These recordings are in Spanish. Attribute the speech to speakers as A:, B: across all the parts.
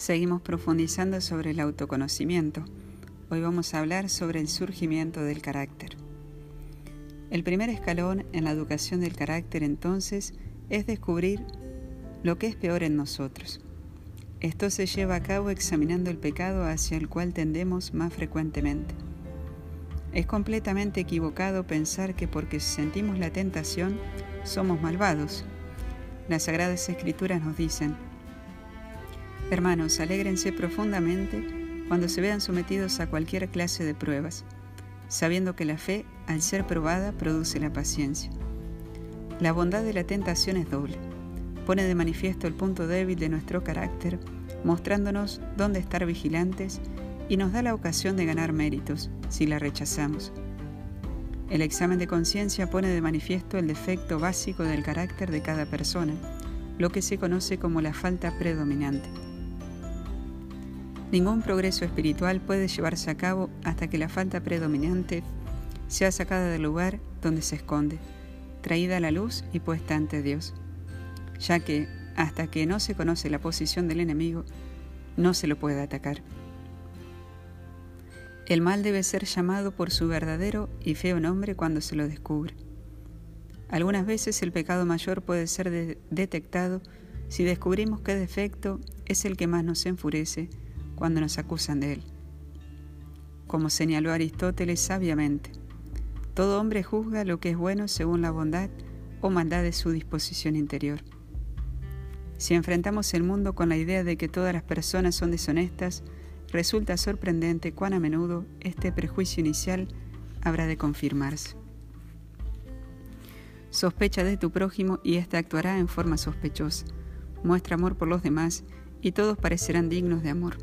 A: Seguimos profundizando sobre el autoconocimiento. Hoy vamos a hablar sobre el surgimiento del carácter. El primer escalón en la educación del carácter entonces es descubrir lo que es peor en nosotros. Esto se lleva a cabo examinando el pecado hacia el cual tendemos más frecuentemente. Es completamente equivocado pensar que porque sentimos la tentación somos malvados. Las Sagradas Escrituras nos dicen, Hermanos, alégrense profundamente cuando se vean sometidos a cualquier clase de pruebas, sabiendo que la fe, al ser probada, produce la paciencia. La bondad de la tentación es doble. Pone de manifiesto el punto débil de nuestro carácter, mostrándonos dónde estar vigilantes y nos da la ocasión de ganar méritos si la rechazamos. El examen de conciencia pone de manifiesto el defecto básico del carácter de cada persona, lo que se conoce como la falta predominante. Ningún progreso espiritual puede llevarse a cabo hasta que la falta predominante sea sacada del lugar donde se esconde, traída a la luz y puesta ante Dios, ya que hasta que no se conoce la posición del enemigo, no se lo puede atacar. El mal debe ser llamado por su verdadero y feo nombre cuando se lo descubre. Algunas veces el pecado mayor puede ser detectado si descubrimos qué defecto es el que más nos enfurece cuando nos acusan de él. Como señaló Aristóteles sabiamente, todo hombre juzga lo que es bueno según la bondad o maldad de su disposición interior. Si enfrentamos el mundo con la idea de que todas las personas son deshonestas, resulta sorprendente cuán a menudo este prejuicio inicial habrá de confirmarse. Sospecha de tu prójimo y éste actuará en forma sospechosa. Muestra amor por los demás y todos parecerán dignos de amor.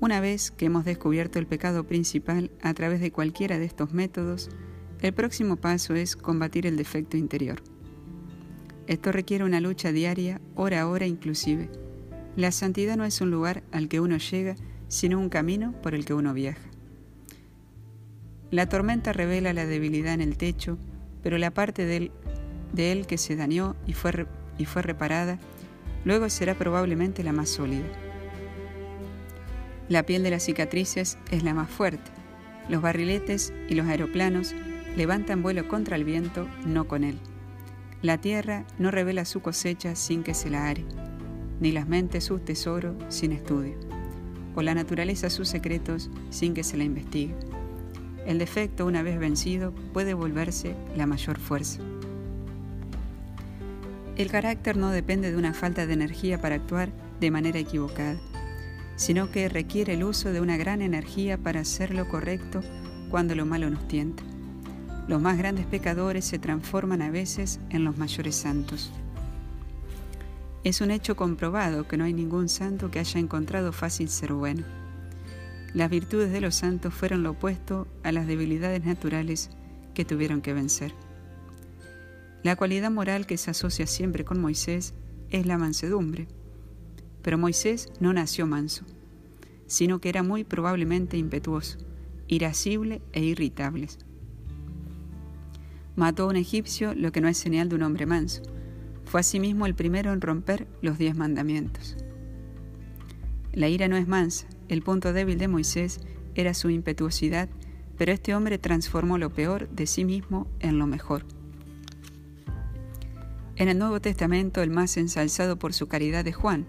A: Una vez que hemos descubierto el pecado principal a través de cualquiera de estos métodos, el próximo paso es combatir el defecto interior. Esto requiere una lucha diaria, hora a hora inclusive. La santidad no es un lugar al que uno llega, sino un camino por el que uno viaja. La tormenta revela la debilidad en el techo, pero la parte de él, que se dañó y fue, y fue reparada, luego será probablemente la más sólida. La piel de las cicatrices es la más fuerte. Los barriletes y los aeroplanos levantan vuelo contra el viento, no con él. La tierra no revela su cosecha sin que se la are, ni las mentes su tesoro sin estudio, o la naturaleza sus secretos sin que se la investigue. El defecto, una vez vencido, puede volverse la mayor fuerza. El carácter no depende de una falta de energía para actuar de manera equivocada sino que requiere el uso de una gran energía para hacer lo correcto cuando lo malo nos tienta. Los más grandes pecadores se transforman a veces en los mayores santos. Es un hecho comprobado que no hay ningún santo que haya encontrado fácil ser bueno. Las virtudes de los santos fueron lo opuesto a las debilidades naturales que tuvieron que vencer. La cualidad moral que se asocia siempre con Moisés es la mansedumbre pero Moisés no nació manso, sino que era muy probablemente impetuoso, irascible e irritable. Mató a un egipcio, lo que no es señal de un hombre manso. Fue asimismo el primero en romper los diez mandamientos. La ira no es mansa, el punto débil de Moisés era su impetuosidad, pero este hombre transformó lo peor de sí mismo en lo mejor. En el Nuevo Testamento el más ensalzado por su caridad es Juan,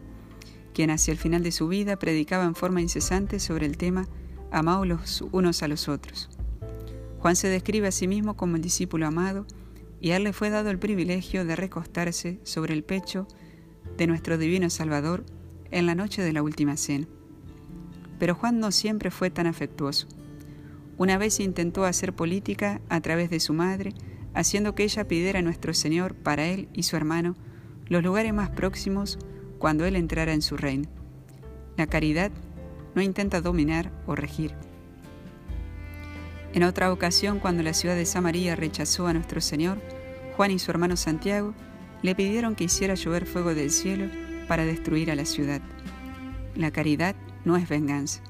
A: quien hacia el final de su vida predicaba en forma incesante sobre el tema amaos los unos a los otros. Juan se describe a sí mismo como el discípulo amado y a él le fue dado el privilegio de recostarse sobre el pecho de nuestro divino Salvador en la noche de la última cena. Pero Juan no siempre fue tan afectuoso. Una vez intentó hacer política a través de su madre, haciendo que ella pidiera a nuestro Señor para él y su hermano los lugares más próximos cuando Él entrara en su reino. La caridad no intenta dominar o regir. En otra ocasión, cuando la ciudad de Samaria rechazó a nuestro Señor, Juan y su hermano Santiago le pidieron que hiciera llover fuego del cielo para destruir a la ciudad. La caridad no es venganza.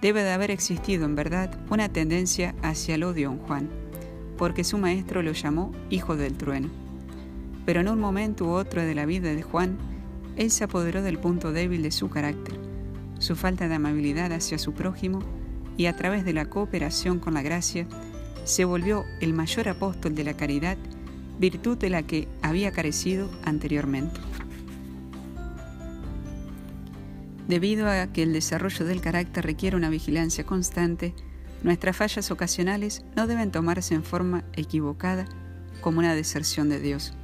A: Debe de haber existido en verdad una tendencia hacia el odio en Juan, porque su maestro lo llamó hijo del trueno. Pero en un momento u otro de la vida de Juan, Él se apoderó del punto débil de su carácter, su falta de amabilidad hacia su prójimo, y a través de la cooperación con la gracia, se volvió el mayor apóstol de la caridad, virtud de la que había carecido anteriormente. Debido a que el desarrollo del carácter requiere una vigilancia constante, nuestras fallas ocasionales no deben tomarse en forma equivocada como una deserción de Dios.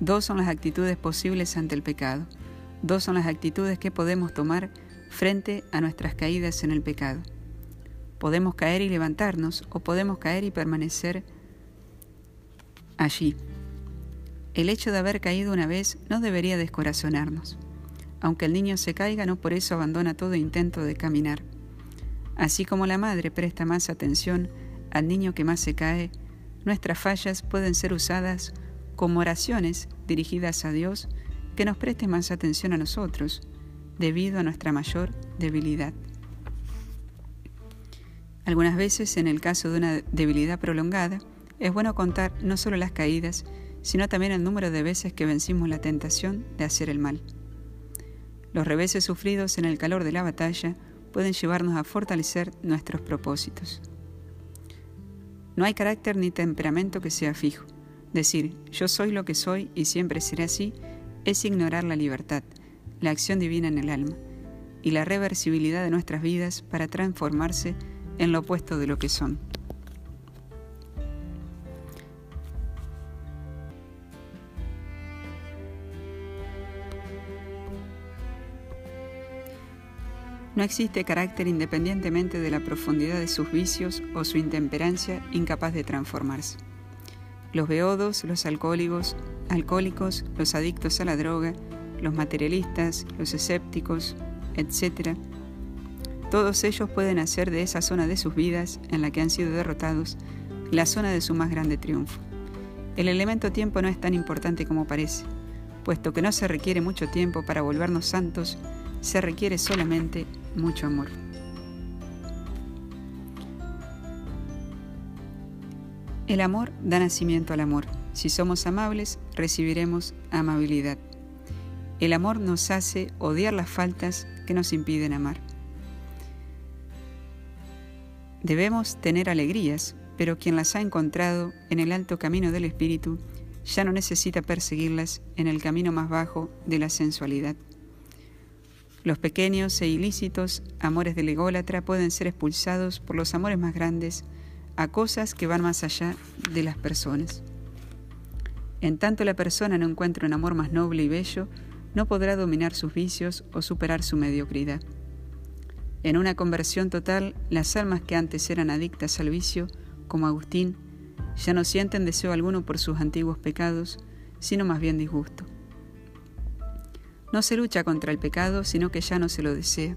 A: Dos son las actitudes posibles ante el pecado. Dos son las actitudes que podemos tomar frente a nuestras caídas en el pecado. Podemos caer y levantarnos o podemos caer y permanecer allí. El hecho de haber caído una vez no debería descorazonarnos. Aunque el niño se caiga, no por eso abandona todo intento de caminar. Así como la madre presta más atención al niño que más se cae, nuestras fallas pueden ser usadas como oraciones dirigidas a Dios que nos preste más atención a nosotros, debido a nuestra mayor debilidad. Algunas veces, en el caso de una debilidad prolongada, es bueno contar no solo las caídas, sino también el número de veces que vencimos la tentación de hacer el mal. Los reveses sufridos en el calor de la batalla pueden llevarnos a fortalecer nuestros propósitos. No hay carácter ni temperamento que sea fijo. Decir yo soy lo que soy y siempre seré así es ignorar la libertad, la acción divina en el alma y la reversibilidad de nuestras vidas para transformarse en lo opuesto de lo que son. No existe carácter independientemente de la profundidad de sus vicios o su intemperancia incapaz de transformarse. Los beodos, los alcohólicos, alcohólicos, los adictos a la droga, los materialistas, los escépticos, etc., todos ellos pueden hacer de esa zona de sus vidas en la que han sido derrotados la zona de su más grande triunfo. El elemento tiempo no es tan importante como parece, puesto que no se requiere mucho tiempo para volvernos santos, se requiere solamente mucho amor. El amor da nacimiento al amor. Si somos amables, recibiremos amabilidad. El amor nos hace odiar las faltas que nos impiden amar. Debemos tener alegrías, pero quien las ha encontrado en el alto camino del espíritu ya no necesita perseguirlas en el camino más bajo de la sensualidad. Los pequeños e ilícitos amores del ególatra pueden ser expulsados por los amores más grandes a cosas que van más allá de las personas. En tanto la persona no encuentra un amor más noble y bello, no podrá dominar sus vicios o superar su mediocridad. En una conversión total, las almas que antes eran adictas al vicio, como Agustín, ya no sienten deseo alguno por sus antiguos pecados, sino más bien disgusto. No se lucha contra el pecado, sino que ya no se lo desea.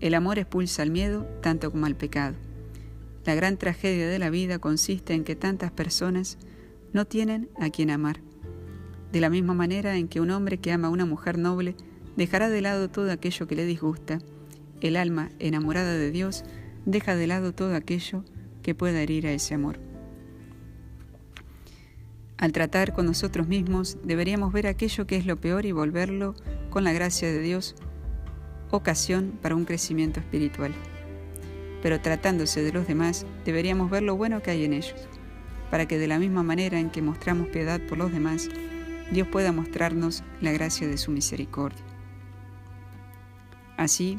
A: El amor expulsa al miedo tanto como al pecado. La gran tragedia de la vida consiste en que tantas personas no tienen a quien amar. De la misma manera en que un hombre que ama a una mujer noble dejará de lado todo aquello que le disgusta, el alma enamorada de Dios deja de lado todo aquello que pueda herir a ese amor. Al tratar con nosotros mismos, deberíamos ver aquello que es lo peor y volverlo, con la gracia de Dios, ocasión para un crecimiento espiritual. Pero tratándose de los demás, deberíamos ver lo bueno que hay en ellos, para que de la misma manera en que mostramos piedad por los demás, Dios pueda mostrarnos la gracia de su misericordia. Así,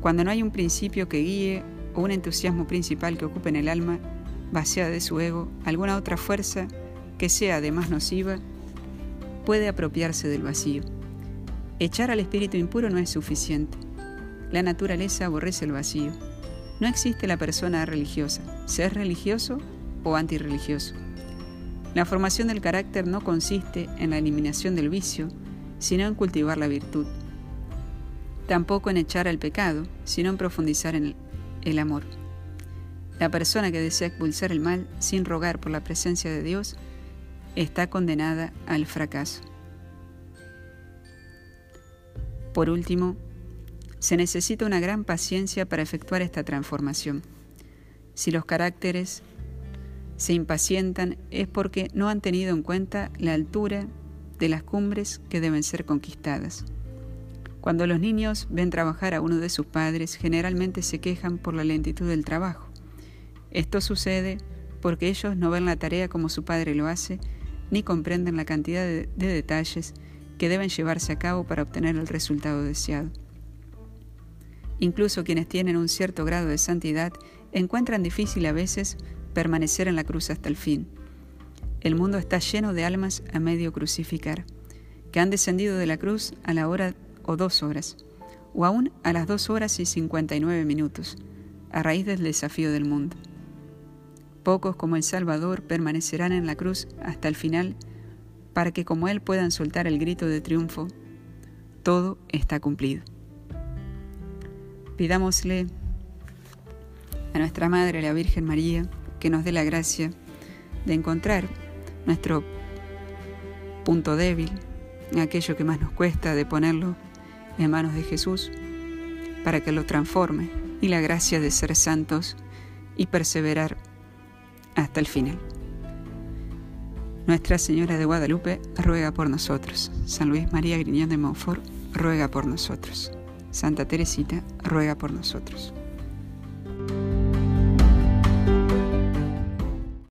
A: cuando no hay un principio que guíe o un entusiasmo principal que ocupe en el alma, vaciada de su ego, alguna otra fuerza que sea además nociva, puede apropiarse del vacío. Echar al espíritu impuro no es suficiente. La naturaleza aborrece el vacío. No existe la persona religiosa, ser religioso o antirreligioso. La formación del carácter no consiste en la eliminación del vicio, sino en cultivar la virtud. Tampoco en echar al pecado, sino en profundizar en el amor. La persona que desea expulsar el mal sin rogar por la presencia de Dios está condenada al fracaso. Por último, se necesita una gran paciencia para efectuar esta transformación. Si los caracteres se impacientan es porque no han tenido en cuenta la altura de las cumbres que deben ser conquistadas. Cuando los niños ven trabajar a uno de sus padres, generalmente se quejan por la lentitud del trabajo. Esto sucede porque ellos no ven la tarea como su padre lo hace, ni comprenden la cantidad de, detalles que deben llevarse a cabo para obtener el resultado deseado. Incluso quienes tienen un cierto grado de santidad encuentran difícil a veces permanecer en la cruz hasta el fin. El mundo está lleno de almas a medio crucificar, que han descendido de la cruz a la hora o dos horas, o aún a las dos horas y cincuenta y nueve minutos, a raíz del desafío del mundo. Pocos como el Salvador permanecerán en la cruz hasta el final para que como Él puedan soltar el grito de triunfo, todo está cumplido. Pidámosle a nuestra Madre, la Virgen María, que nos dé la gracia de encontrar nuestro punto débil, aquello que más nos cuesta, de ponerlo en manos de Jesús, para que lo transforme, y la gracia de ser santos y perseverar hasta el final. Nuestra Señora de Guadalupe ruega por nosotros. San Luis María Griñón de Montfort ruega por nosotros. Santa Teresita ruega por nosotros.